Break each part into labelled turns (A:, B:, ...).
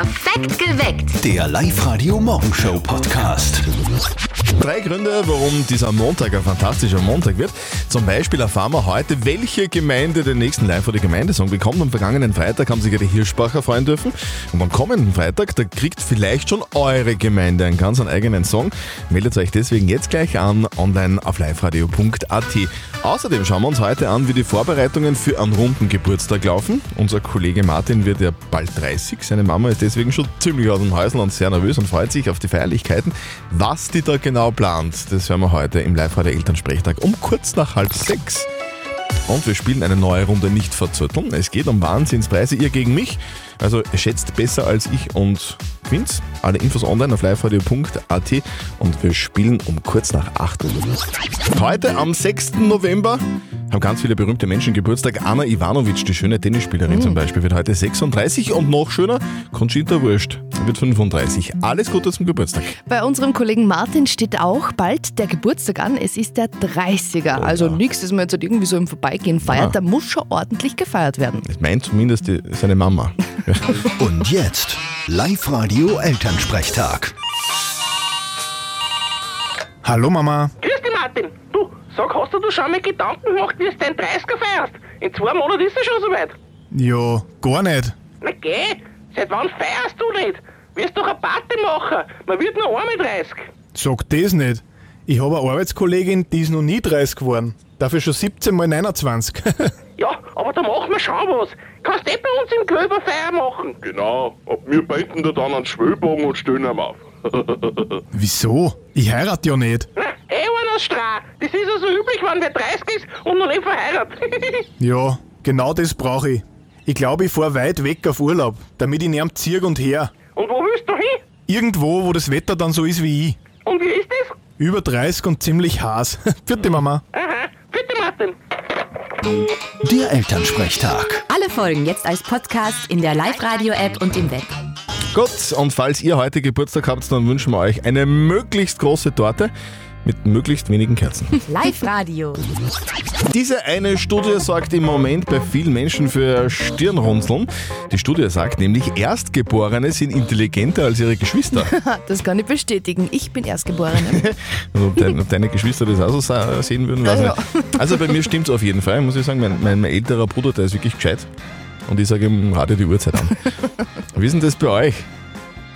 A: Perfekt geweckt.
B: Der Live-Radio-Morgenshow-Podcast.
C: Drei Gründe, warum dieser Montag ein fantastischer Montag wird. Zum Beispiel erfahren wir heute, welche Gemeinde den nächsten live oder Gemeindesong bekommt. Am vergangenen Freitag haben sich ja die Hirschbacher freuen dürfen. Und am kommenden Freitag, da kriegt vielleicht schon eure Gemeinde einen ganz eigenen Song. Meldet euch deswegen jetzt gleich an, online auf liveradio.at. Außerdem schauen wir uns heute an, wie die Vorbereitungen für einen runden Geburtstag laufen. Unser Kollege Martin wird ja bald 30. Seine Mama ist deswegen schon ziemlich aus dem Häusl und sehr nervös und freut sich auf die Feierlichkeiten. Was die da genau plant, das hören wir heute im Live-Radio Elternsprechtag um kurz nach halb sechs. Und wir spielen eine neue Runde nicht verzötteln. Es geht um Wahnsinnspreise, ihr gegen mich. Also schätzt besser als ich und gewinnt. Alle Infos online auf liveradio.at und wir spielen um kurz nach 8 Uhr. Heute am 6. November haben ganz viele berühmte Menschen Geburtstag. Anna Ivanovic, die schöne Tennisspielerin zum Beispiel, wird heute 36 und noch schöner, Conchita Wurst wird 35. Alles Gute zum Geburtstag.
D: Bei unserem Kollegen Martin steht auch bald der Geburtstag an. Es ist der 30er. Also nichts, dass man jetzt halt irgendwie so im Vorbeigehen feiert.
C: Ja.
D: Da muss schon ordentlich gefeiert werden.
C: Das meint zumindest die, seine Mama.
B: Und jetzt Live-Radio-Elternsprechtag.
E: Hallo Mama.
F: Grüß dich, Martin. Du, sag, hast du dir schon mal Gedanken gemacht, wie du deinen 30er feierst? In zwei Monaten ist es schon soweit.
E: Ja, gar nicht.
F: Na geh, seit wann feierst du nicht? Wirst doch eine Party machen. Man wird nur einmal 30.
E: Sag das nicht. Ich habe eine Arbeitskollegin, die ist noch nie 30 geworden. Dafür schon 17 mal 29.
F: Aber da machen wir schon was. Kannst du eh bei uns im Klöber Feier machen?
G: Genau, ab wir binden da dann einen Schwellbogen und stellen ihn auf.
E: Wieso? Ich heirate ja nicht.
F: Na, eh einer Stra. Das ist ja so üblich, wenn wer 30 ist und noch nicht verheiratet.
E: Ja, genau das brauche ich. Ich glaube, ich fahr weit weg auf Urlaub, damit ich nehmt zieh und her.
F: und wo willst du hin?
E: Irgendwo, wo das Wetter dann so ist wie ich.
F: Und wie ist das?
E: Über 30 und ziemlich heiß. Vierte Mama.
F: Aha.
B: Der Elternsprechtag.
A: Alle Folgen jetzt als Podcast in der Live-Radio-App und im Web.
C: Gut, und falls ihr heute Geburtstag habt, dann wünschen wir euch eine möglichst große Torte mit möglichst wenigen Kerzen.
A: Live-Radio.
C: Diese eine Studie sorgt im Moment bei vielen Menschen für Stirnrunzeln. Die Studie sagt nämlich, Erstgeborene sind intelligenter als ihre Geschwister.
D: Das kann ich bestätigen. Ich bin Erstgeborene.
C: Und ob, dein, ob deine Geschwister das auch so sehen würden, weiß ich
D: Ja,
C: nicht. Also bei mir stimmt es auf jeden Fall, muss ich sagen. Mein, mein, mein älterer Bruder, der ist wirklich gescheit. Und ich sage ihm, Radio die Uhrzeit an. Wie ist denn das bei euch?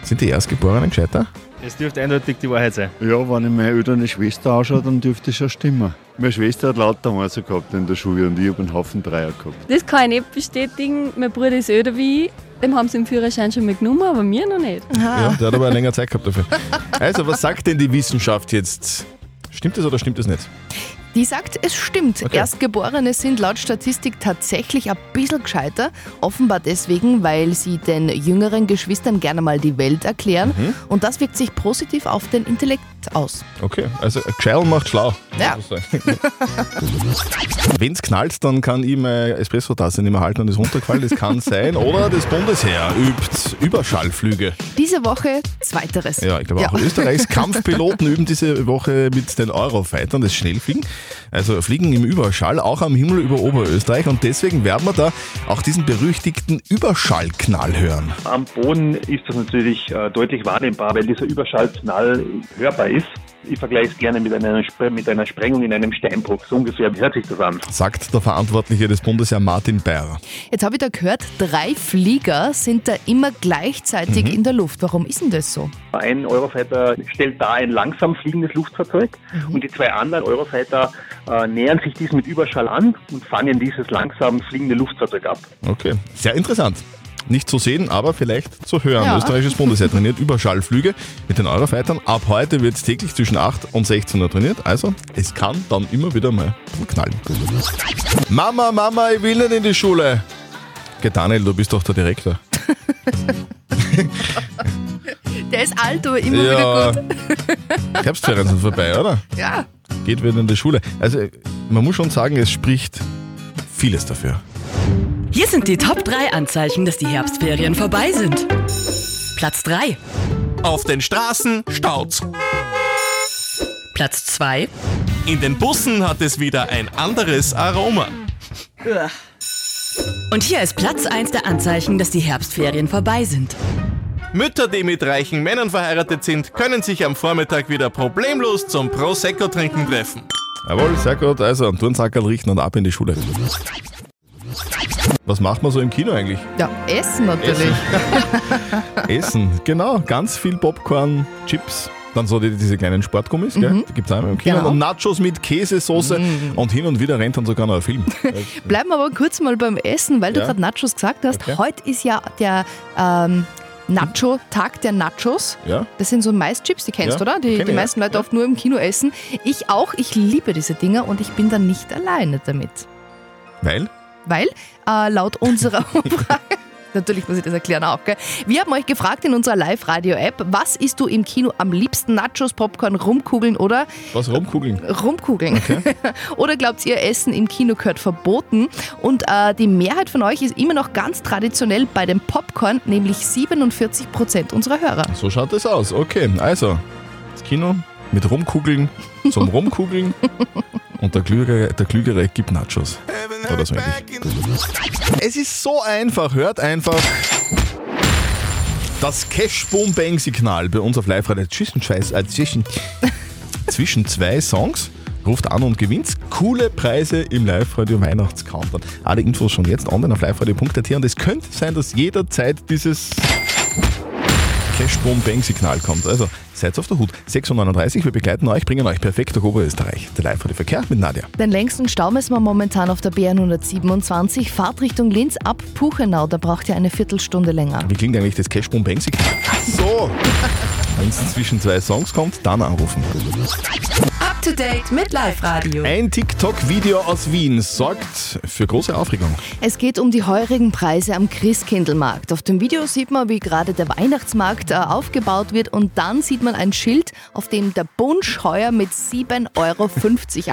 C: Sind die Erstgeborenen gescheiter?
H: Es dürfte eindeutig die Wahrheit sein.
I: Ja, wenn ich meine ältere Schwester anschaue, dann dürfte es schon stimmen. Meine Schwester hat lauter Mäuse gehabt in der Schule und ich habe einen Haufen Dreier gehabt.
J: Das kann ich nicht bestätigen. Mein Bruder ist älter wie ich. Dem haben sie den Führerschein schon mal genommen, aber mir noch nicht.
C: Ja, der hat aber länger Zeit gehabt dafür. Also, was sagt denn die Wissenschaft jetzt? Stimmt das oder stimmt das nicht?
D: Die sagt, es stimmt.
C: Okay.
D: Erstgeborene sind laut Statistik tatsächlich ein bisschen gescheiter. Offenbar deswegen, weil sie den jüngeren Geschwistern gerne mal die Welt erklären.
C: Mhm.
D: Und das wirkt sich positiv auf den Intellekt aus.
C: Okay, also Gescheit macht schlau.
D: Ja.
C: Wenn es knallt, dann kann ich meine Espresso-Tasse nicht mehr halten und ist runtergefallen. Das kann sein. Oder das Bundesheer übt Überschallflüge.
D: Diese Woche zweiteres.
C: Ja, ich glaube auch Österreichs Kampfpiloten üben diese Woche mit den Eurofightern das Schnellfliegen. Also fliegen im Überschall, auch am Himmel über Oberösterreich. Und deswegen werden wir da auch diesen berüchtigten Überschallknall hören.
K: Am Boden ist das natürlich äh, deutlich wahrnehmbar, weil dieser Überschallknall hörbar ist. Ich vergleiche es gerne mit einer, mit einer Sprengung in einem Steinbruch. So ungefähr hört sich das an.
C: Sagt der Verantwortliche des Bundesheer Martin Bayer.
D: Jetzt habe ich da gehört, drei Flieger sind da immer gleichzeitig
C: Mhm.
D: in der Luft. Warum ist denn das so?
K: Ein Eurofighter stellt da ein langsam fliegendes Luftfahrzeug und die zwei anderen Eurofighter äh, nähern sich diesem mit Überschall an und fangen dieses langsam fliegende Luftfahrzeug ab.
C: Okay, sehr interessant. Nicht zu sehen, aber vielleicht zu hören.
D: Ja.
C: Österreichisches Bundesheer trainiert Überschallflüge mit den Eurofightern. Ab heute wird es täglich zwischen 8 und 16 Uhr trainiert. Also, es kann dann immer wieder mal knallen. Mama, Mama, ich will nicht in die Schule. Geh Daniel, du bist doch der Direktor.
D: Der ist alt, aber immer wieder gut.
C: Herbstferien sind vorbei, oder?
D: Ja.
C: Geht wieder in die Schule. Also, man muss schon sagen, es spricht vieles dafür.
L: Hier sind die Top 3 Anzeichen, dass die Herbstferien vorbei sind. Platz 3.
M: Auf den Straßen staut's.
L: Platz 2.
M: In den Bussen hat es wieder ein anderes Aroma.
L: Und hier ist Platz 1 der Anzeichen, dass die Herbstferien vorbei sind.
M: Mütter, die mit reichen Männern verheiratet sind, können sich am Vormittag wieder problemlos zum Prosecco-Trinken treffen.
C: Jawohl, sehr gut. Also einen Turnsackerl richten und ab in die Schule. Was macht man so im Kino eigentlich?
D: Ja, Essen natürlich.
C: Essen, genau. Ganz viel Popcorn, Chips. Dann so die, diese kleinen Sportgummis, gell?
D: Mhm.
C: die gibt es einmal im Kino.
D: Genau.
C: Und Nachos mit Käsesoße und hin und wieder rennt dann sogar noch ein Film.
D: Bleiben wir aber kurz mal beim Essen, weil du
C: Ja.
D: gerade Nachos gesagt hast.
C: Okay.
D: Heute ist ja der ähm, Nacho-Tag der Nachos.
C: ja?
D: Das sind so Maischips, die kennst du,
C: Ja,
D: oder? Die,
C: kenn
D: die meisten. Leute oft nur im Kino essen. Ich auch, ich liebe diese Dinger und ich bin dann nicht alleine damit.
C: Weil?
D: Weil äh, laut unserer Umfrage, natürlich muss ich das erklären auch, gell? wir haben euch gefragt in unserer Live-Radio-App, was isst du im Kino am liebsten? Nachos, Popcorn, Rumkugeln oder
C: Was rumkugeln?
D: Rumkugeln. Oder glaubt ihr, Essen im Kino gehört verboten? Und äh, die Mehrheit von euch ist immer noch ganz traditionell bei dem Popcorn, nämlich 47 Prozent unserer Hörer.
C: So schaut es aus. Okay, also das Kino mit Rumkugeln zum Rumkugeln und der Klügere, der Klügere gibt Nachos. Oder so ähnlich. Es ist so einfach, hört einfach das Cash Boom Bang Signal bei uns auf live radio zwischen, äh, zwischen, zwischen zwei Songs. Ruft an und gewinnt coole Preise im Live-Radio Weihnachtscountdown. Alle Infos schon jetzt online auf liveradio.at und es könnte sein, dass jederzeit dieses Cash Boom Bang Signal kommt. Also seid auf der Hut. 6.39 Uhr, wir begleiten euch, bringen euch perfekt durch Oberösterreich. Der Live-Radio Verkehr mit Nadja.
D: Den längsten Stau messen wir momentan auf der BR127, Fahrtrichtung Linz ab Puchenau. Da braucht ihr eine Viertelstunde länger.
C: Wie klingt eigentlich das Cash Boom Bang Signal? Ach so! Wenn es zwischen zwei Songs kommt, dann anrufen.
A: To date mit Live Radio.
C: Ein TikTok-Video aus Wien sorgt für große Aufregung.
D: Es geht um die heurigen Preise am Christkindlmarkt. Auf dem Video sieht man, wie gerade der Weihnachtsmarkt äh, aufgebaut wird und dann sieht man ein Schild, auf dem der Bunsch heuer mit 7,50 Euro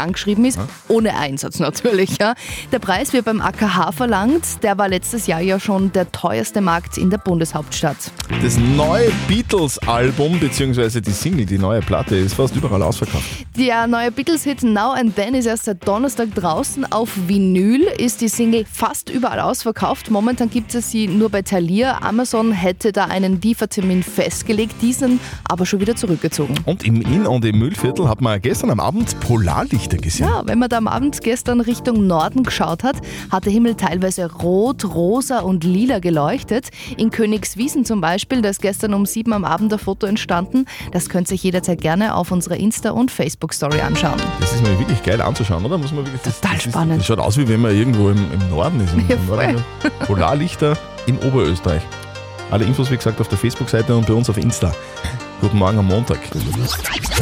D: angeschrieben ist, ohne Einsatz natürlich. Ja. Der Preis wird beim AKH verlangt. Der war letztes Jahr ja schon der teuerste Markt in der Bundeshauptstadt.
C: Das neue Beatles-Album bzw. die Single, die neue Platte, ist fast überall ausverkauft.
D: Der neue Beatles-Hit Now and Then ist erst seit Donnerstag draußen. Auf Vinyl ist die Single fast überall ausverkauft. Momentan gibt es sie nur bei Thalia. Amazon hätte da einen Liefertermin festgelegt, diesen aber schon wieder zurückgezogen.
C: Und im Inn- und im Müllviertel hat man gestern am Abend Polarlichter gesehen.
D: Ja, wenn man da am Abend gestern Richtung Norden geschaut hat, hat der Himmel teilweise rot, rosa und lila geleuchtet. In Königswiesen zum Beispiel, da ist gestern um sieben am Abend ein Foto entstanden. Das könnt ihr euch jederzeit gerne auf unserer Insta- und Facebook-Story anschauen.
C: Das ist mal wirklich geil anzuschauen, oder? Muss man wirklich, das,
D: Total
C: das ist-
D: spannend.
C: Das schaut aus, wie wenn man irgendwo im, im Norden ist. Im,
D: Ja.
C: Norden. Polarlichter in Oberösterreich. Alle Infos, wie gesagt, auf der Facebook-Seite und bei uns auf Insta. Guten Morgen am Montag.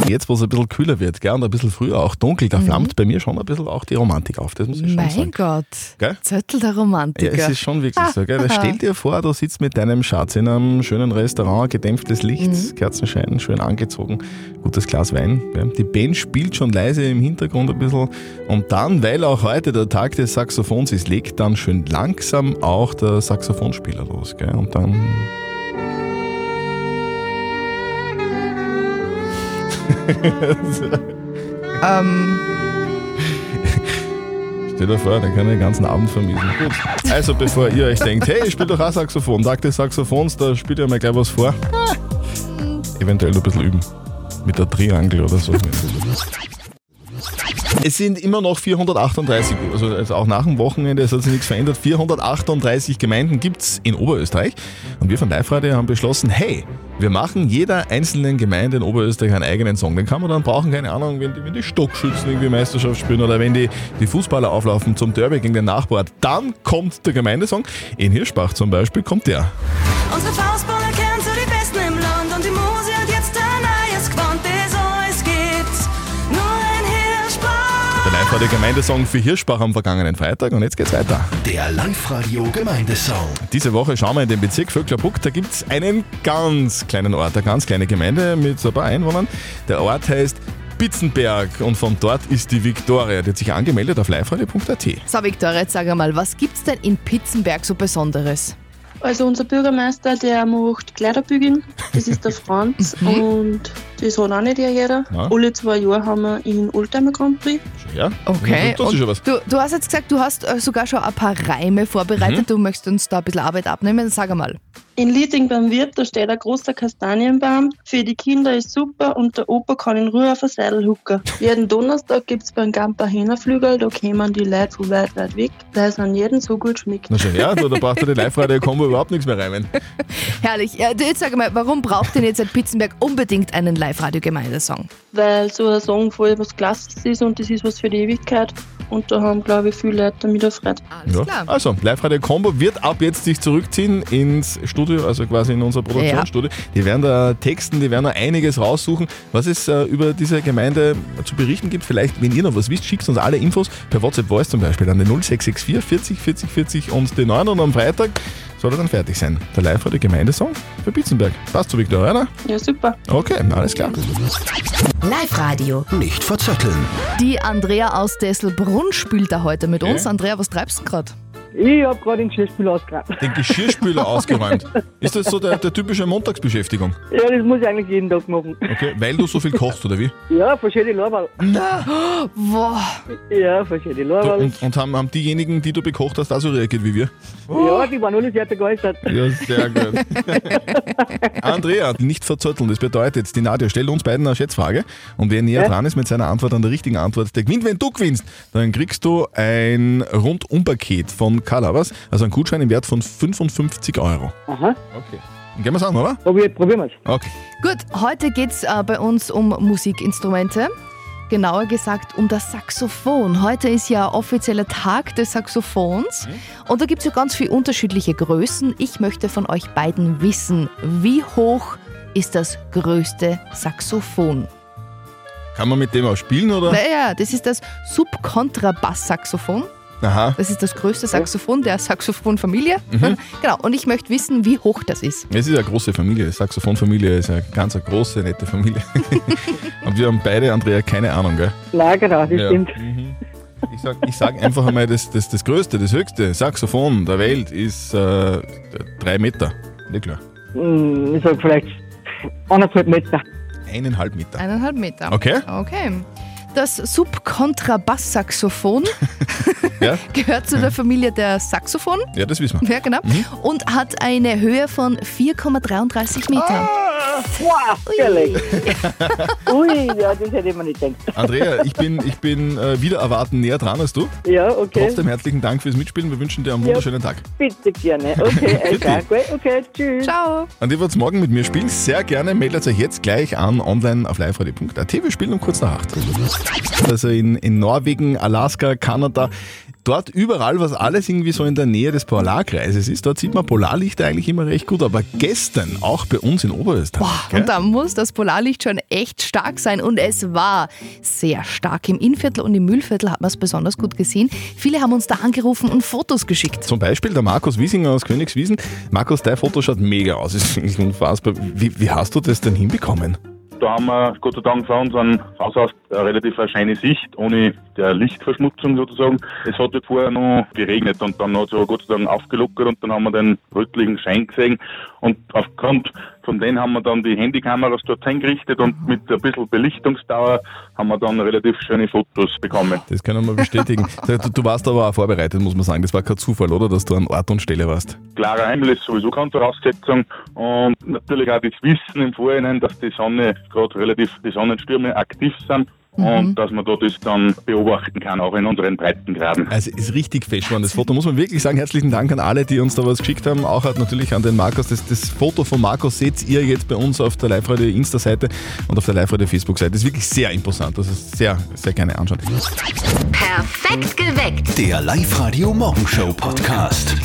C: Jetzt, wo es ein bisschen kühler wird, gell, und ein bisschen früher auch dunkel, da flammt bei mir schon ein bisschen auch die Romantik auf. Das muss ich schon
D: Mhm. Mein
C: sagen.
D: Gott,
C: Gell?
D: Zettel der
C: Ja,
D: Romantiker.
C: es ist schon wirklich so. Gell? Stell dir vor, du sitzt mit deinem Schatz in einem schönen Restaurant, gedämpftes Licht,
D: Mhm.
C: Kerzenschein, schön angezogen, gutes Glas Wein. Gell? Die Band spielt schon leise im Hintergrund ein bisschen. Und dann, weil auch heute der Tag des Saxophons ist, legt dann schön langsam auch der Saxophonspieler los. Gell? Und dann.
D: Ähm,
C: Stell dir vor, der kann den ganzen Abend vermiesen. Gut. Also, bevor ihr euch denkt, hey, ich spiele doch auch Saxophon, Tag des Saxophons, da spielt ihr mal gleich was vor. Eventuell ein bisschen üben. Mit der Triangel oder so. Es sind immer noch 438, also also auch nach dem Wochenende, es hat sich nichts verändert. 438 Gemeinden gibt es in Oberösterreich. Und wir von Live Radio haben beschlossen, hey, wir machen jeder einzelnen Gemeinde in Oberösterreich einen eigenen Song. Den kann man dann brauchen, keine Ahnung, wenn die, wenn die Stockschützen irgendwie Meisterschaft spielen oder wenn die, die Fußballer auflaufen zum Derby gegen den Nachbarort. Dann kommt der Gemeindesong. In Hirschbach zum Beispiel kommt der.
N: Unsere Faustballer
C: Der Live Radio Gemeindesong für Hirschbach am vergangenen Freitag und jetzt geht's weiter.
B: Der Live-Radio Gemeindesong.
C: Diese Woche schauen wir in den Bezirk Vöcklerbruck. Da gibt es einen ganz kleinen Ort, eine ganz kleine Gemeinde mit so ein paar Einwohnern. Der Ort heißt Bitzenberg und von dort ist die Viktoria. Die hat sich angemeldet auf liveradio.at.
D: so, Viktoria, jetzt sag einmal, was gibt's denn in Pitzenberg so Besonderes?
O: Also unser Bürgermeister, der macht Kleiderbügeln, das ist der Franz
D: Mhm.
O: und Das hat auch nicht jeder.
C: Ja.
O: Alle zwei Jahre haben wir in Oldtimer Grand Prix.
C: Ja?
D: Okay.
C: Das ist schon was.
D: Du, du hast jetzt gesagt, du hast äh, sogar schon ein paar Reime vorbereitet.
C: Mhm.
D: Du möchtest uns da ein bisschen Arbeit abnehmen. Sag einmal.
O: In Lieting beim Wirt, da steht ein großer Kastanienbaum. Für die Kinder ist super und der Opa kann in Ruhe auf ein Seidel hucken. Jeden Donnerstag gibt es beim Gamper Hähnerflügel, da kommen die Leute von weit, weit weg, weil es an jeden so gut schmeckt.
C: Na schon, ja, du, da braucht der Live-Radio-Kombo überhaupt nichts mehr reimen.
D: Herrlich. Ja, du, jetzt sag mal, warum braucht denn jetzt ein Pitzenberg unbedingt einen Live-Radio-Gemeindesong?
O: Weil so ein Song voll was Klasses ist und das ist was für die Ewigkeit. Und da haben, glaube ich, viele Leute damit erfreut.
C: Ja. Also, Live-Radio-Kombo wird ab jetzt sich zurückziehen ins Studio, also quasi in unser Produktionsstudio. Die werden da texten, die werden da einiges raussuchen, was es äh, über diese Gemeinde zu berichten gibt. Vielleicht, wenn ihr noch was wisst, schickt uns alle Infos per WhatsApp Voice zum Beispiel an den 0664 40 40 40 und den 9 und am Freitag soll er dann fertig sein. Der Live-Radio-Gemeindesong für Bitzenberg. Passt zu Victoria, oder?
O: Ja, super.
C: Okay, alles klar.
A: Live-Radio.
B: Nicht verzetteln.
D: Die Andrea aus Desselbrunn spielt da heute mit uns. Andrea, was treibst du gerade?
P: Ich habe gerade den Geschirrspüler ausgeräumt.
C: Den Geschirrspüler ausgeräumt. Ist das so der, der typische Montagsbeschäftigung?
P: Ja, das muss ich eigentlich jeden Tag machen.
C: Okay, weil du so viel kochst, oder wie?
P: Ja, verschiedene Lorbeer.
D: Boah.
P: Ja, verschiedene Lorbeer.
C: Und, und haben, haben diejenigen, die du bekocht hast, auch so reagiert wie wir?
P: Ja, die waren alle sehr begeistert.
C: Ja, sehr gut. Andrea, nicht verzötteln. Das bedeutet, die Nadja stellt uns beiden eine Schätzfrage. Und wer näher
P: Ja.
C: dran ist mit seiner Antwort an der richtigen Antwort, der gewinnt. Wenn du gewinnst, dann kriegst du ein Rundumpaket von Calabas, also einen Gutschein im Wert von 55 Euro.
P: Aha.
C: Okay. Dann gehen wir es an, oder?
P: Probier, probieren wir es.
C: Okay.
D: Gut, heute geht es äh, bei uns um Musikinstrumente. Genauer gesagt um das Saxophon. Heute ist ja offizieller Tag des Saxophons. Und da gibt es ja ganz viele unterschiedliche Größen. Ich möchte von euch beiden wissen, wie hoch ist das größte Saxophon?
C: Kann man mit dem auch spielen, oder?
D: Naja, das ist das Subkontrabass-Saxophon.
C: Aha.
D: Das ist das größte Saxophon der Saxophonfamilie.
C: Mhm.
D: Genau, und ich möchte wissen, wie hoch das ist.
C: Es ist eine große Familie. Saxophonfamilie ist eine ganz eine große, nette Familie. Und wir haben beide, Andrea, keine Ahnung, gell?
P: Nein, genau, das
C: Ja.
P: stimmt.
C: Ich sag, ich sag einfach einmal, das, das, das größte, das höchste Saxophon der Welt ist äh, drei Meter. Nicht klar.
P: Hm, Ich sag vielleicht anderthalb Meter.
C: Eineinhalb Meter.
D: Eineinhalb Meter.
C: Okay.
D: Okay. Das Subkontrabass-Saxophon
C: Ja?
D: gehört zu der Familie der Saxophon.
C: Ja, das wissen wir.
D: Ja, genau.
C: Mhm.
D: Und hat eine Höhe von 4,33 Meter.
P: Wow, ehrlich. Ui, ja, das hätte ich mir nicht gedacht.
C: Andrea, ich bin, ich bin äh, wieder erwarten näher dran als du.
P: Ja, okay.
C: Trotzdem herzlichen Dank fürs Mitspielen. Wir wünschen dir einen wunderschönen Tag.
P: Bitte gerne. Okay,
C: Bitte.
P: okay, gut, okay, tschüss.
D: Ciao.
C: Und ihr wollt morgen mit mir spielen? Sehr gerne. Meldet euch jetzt gleich an online auf liveradio.at. Wir spielen um kurz nach acht. Also in, in Norwegen, Alaska, Kanada. Dort überall, was alles irgendwie so in der Nähe des Polarkreises ist, dort sieht man Polarlichter eigentlich immer recht gut. Aber gestern, auch bei uns in Oberösterreich, gell?
D: Und da muss das Polarlicht schon echt stark sein. Und es war sehr stark. Im Innviertel und im Mühlviertel hat man es besonders gut gesehen. Viele haben uns da angerufen und Fotos geschickt.
C: Zum Beispiel der Markus Wiesinger aus Königswiesen. Markus, dein Foto schaut mega aus. Ist wirklich unfassbar. Wie, wie hast du das denn hinbekommen?
Q: Da haben wir Gott sei Dank von unserem Haus aus eine relativ eine scheine Sicht, ohne der Lichtverschmutzung sozusagen. Es hat jetzt vorher noch geregnet und dann hat es aber Gott sei Dank aufgelockert und dann haben wir den rötlichen Schein gesehen. Und aufgrund von denen haben wir dann die Handykameras dort eingerichtet und mit ein bisschen Belichtungsdauer haben wir dann relativ schöne Fotos bekommen.
C: Das können wir bestätigen. Du, du warst aber auch vorbereitet, muss man sagen. Das war kein Zufall, oder? Dass du an Ort und Stelle warst.
Q: Klarer Himmel ist sowieso keine Voraussetzung und natürlich auch das Wissen im Vorhinein, dass die Sonne gerade relativ, die Sonnenstürme aktiv sind und dass man da das dann beobachten kann, auch in unseren Breitengraden.
C: Also ist richtig fest geworden, das Foto. Muss man wirklich sagen, herzlichen Dank an alle, die uns da was geschickt haben. Auch halt natürlich an den Markus. Das, das Foto von Markus seht ihr jetzt bei uns auf der Live-Radio Insta-Seite und auf der Live-Radio Facebook-Seite. Ist wirklich sehr imposant. Das ist sehr, sehr gerne anschauen.
A: Perfekt geweckt.
B: Der Live-Radio Morgenshow Podcast.